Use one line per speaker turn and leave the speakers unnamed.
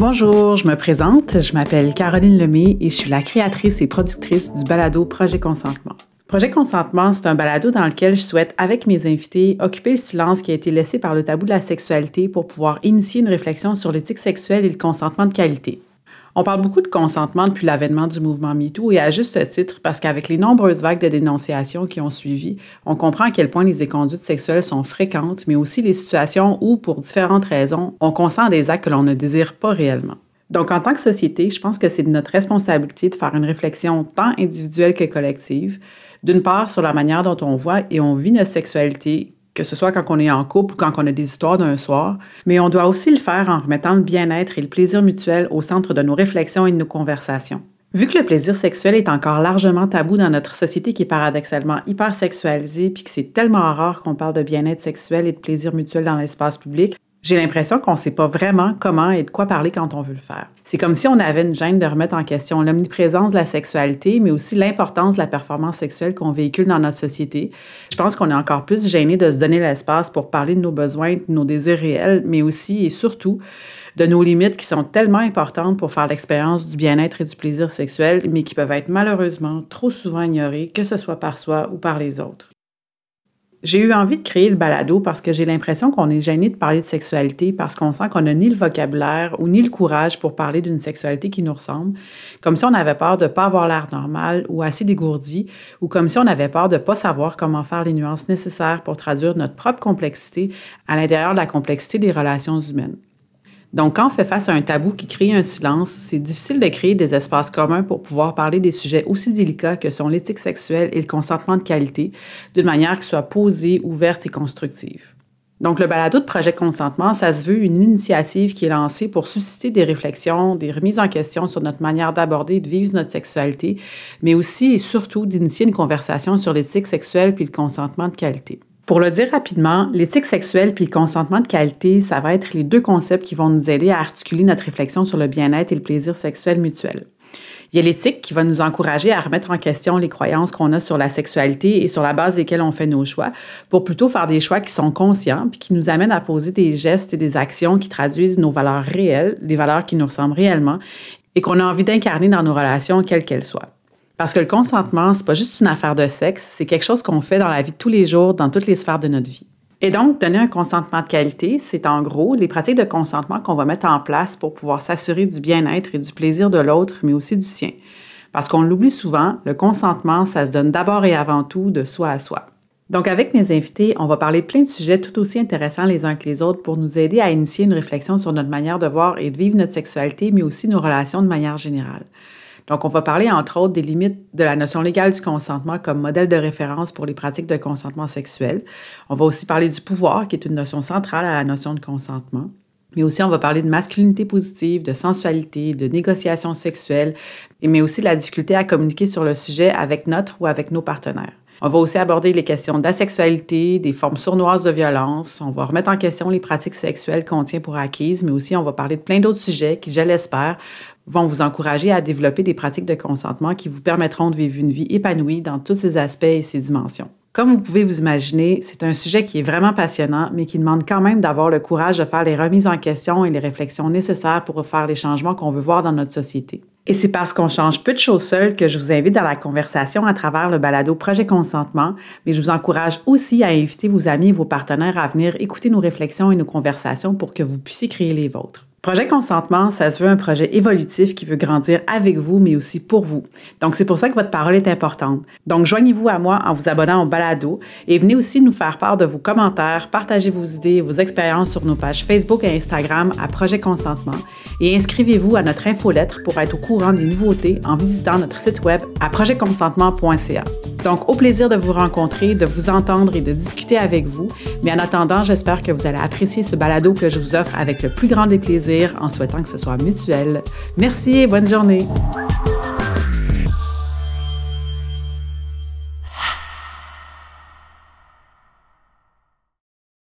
Bonjour, je me présente, je m'appelle Caroline Lemay et je suis la créatrice et productrice du balado Projet Consentement. Projet Consentement, c'est un balado dans lequel je souhaite, avec mes invités, occuper le silence qui a été laissé par le tabou de la sexualité pour pouvoir initier une réflexion sur l'éthique sexuelle et le consentement de qualité. On parle beaucoup de consentement depuis l'avènement du mouvement MeToo et à juste titre parce qu'avec les nombreuses vagues de dénonciations qui ont suivi, on comprend à quel point les éconduites sexuelles sont fréquentes, mais aussi les situations où, pour différentes raisons, on consent à des actes que l'on ne désire pas réellement. Donc, en tant que société, je pense que c'est de notre responsabilité de faire une réflexion tant individuelle que collective, d'une part sur la manière dont on voit et on vit notre sexualité que ce soit quand on est en couple ou quand on a des histoires d'un soir, mais on doit aussi le faire en remettant le bien-être et le plaisir mutuel au centre de nos réflexions et de nos conversations. Vu que le plaisir sexuel est encore largement tabou dans notre société qui est paradoxalement hyper sexualisée, puis que c'est tellement rare qu'on parle de bien-être sexuel et de plaisir mutuel dans l'espace public, j'ai l'impression qu'on ne sait pas vraiment comment et de quoi parler quand on veut le faire. C'est comme si on avait une gêne de remettre en question l'omniprésence de la sexualité, mais aussi l'importance de la performance sexuelle qu'on véhicule dans notre société. Je pense qu'on est encore plus gêné de se donner l'espace pour parler de nos besoins, de nos désirs réels, mais aussi et surtout de nos limites qui sont tellement importantes pour faire l'expérience du bien-être et du plaisir sexuel, mais qui peuvent être malheureusement trop souvent ignorées, que ce soit par soi ou par les autres. J'ai eu envie de créer le balado parce que j'ai l'impression qu'on est gêné de parler de sexualité parce qu'on sent qu'on n'a ni le vocabulaire ou ni le courage pour parler d'une sexualité qui nous ressemble, comme si on avait peur de ne pas avoir l'air normal ou assez dégourdi, ou comme si on avait peur de ne pas savoir comment faire les nuances nécessaires pour traduire notre propre complexité à l'intérieur de la complexité des relations humaines. Donc, quand on fait face à un tabou qui crée un silence, c'est difficile de créer des espaces communs pour pouvoir parler des sujets aussi délicats que sont l'éthique sexuelle et le consentement de qualité d'une manière qui soit posée, ouverte et constructive. Donc, le balado de projet consentement, ça se veut une initiative qui est lancée pour susciter des réflexions, des remises en question sur notre manière d'aborder et de vivre notre sexualité, mais aussi et surtout d'initier une conversation sur l'éthique sexuelle puis le consentement de qualité. Pour le dire rapidement, l'éthique sexuelle puis le consentement de qualité, ça va être les deux concepts qui vont nous aider à articuler notre réflexion sur le bien-être et le plaisir sexuel mutuel. Il y a l'éthique qui va nous encourager à remettre en question les croyances qu'on a sur la sexualité et sur la base desquelles on fait nos choix, pour plutôt faire des choix qui sont conscients puis qui nous amènent à poser des gestes et des actions qui traduisent nos valeurs réelles, des valeurs qui nous ressemblent réellement et qu'on a envie d'incarner dans nos relations, quelles qu'elles soient. Parce que le consentement, c'est pas juste une affaire de sexe, c'est quelque chose qu'on fait dans la vie de tous les jours, dans toutes les sphères de notre vie. Et donc, donner un consentement de qualité, c'est en gros les pratiques de consentement qu'on va mettre en place pour pouvoir s'assurer du bien-être et du plaisir de l'autre, mais aussi du sien. Parce qu'on l'oublie souvent, le consentement, ça se donne d'abord et avant tout de soi à soi. Donc, avec mes invités, on va parler plein de sujets tout aussi intéressants les uns que les autres pour nous aider à initier une réflexion sur notre manière de voir et de vivre notre sexualité, mais aussi nos relations de manière générale. Donc, on va parler, entre autres, des limites de la notion légale du consentement comme modèle de référence pour les pratiques de consentement sexuel. On va aussi parler du pouvoir, qui est une notion centrale à la notion de consentement. Mais aussi, on va parler de masculinité positive, de sensualité, de négociation sexuelle, mais aussi de la difficulté à communiquer sur le sujet avec notre ou avec nos partenaires. On va aussi aborder les questions d'asexualité, des formes sournoises de violence. On va remettre en question les pratiques sexuelles qu'on tient pour acquises, mais aussi on va parler de plein d'autres sujets qui, je l'espère, vont vous encourager à développer des pratiques de consentement qui vous permettront de vivre une vie épanouie dans tous ses aspects et ses dimensions. Comme vous pouvez vous imaginer, c'est un sujet qui est vraiment passionnant, mais qui demande quand même d'avoir le courage de faire les remises en question et les réflexions nécessaires pour faire les changements qu'on veut voir dans notre société. Et c'est parce qu'on change peu de choses seules que je vous invite dans la conversation à travers le balado Projet Consentement, mais je vous encourage aussi à inviter vos amis et vos partenaires à venir écouter nos réflexions et nos conversations pour que vous puissiez créer les vôtres. Projet Consentement, ça se veut un projet évolutif qui veut grandir avec vous, mais aussi pour vous. Donc, c'est pour ça que votre parole est importante. Donc, joignez-vous à moi en vous abonnant au balado et venez aussi nous faire part de vos commentaires, partagez vos idées et vos expériences sur nos pages Facebook et Instagram à Projet Consentement et inscrivez-vous à notre infolettre pour être au courant des nouveautés en visitant notre site web à projetconsentement.ca. Donc, au plaisir de vous rencontrer, de vous entendre et de discuter avec vous. Mais en attendant, j'espère que vous allez apprécier ce balado que je vous offre avec le plus grand des plaisirs en souhaitant que ce soit mutuel. Merci et bonne journée.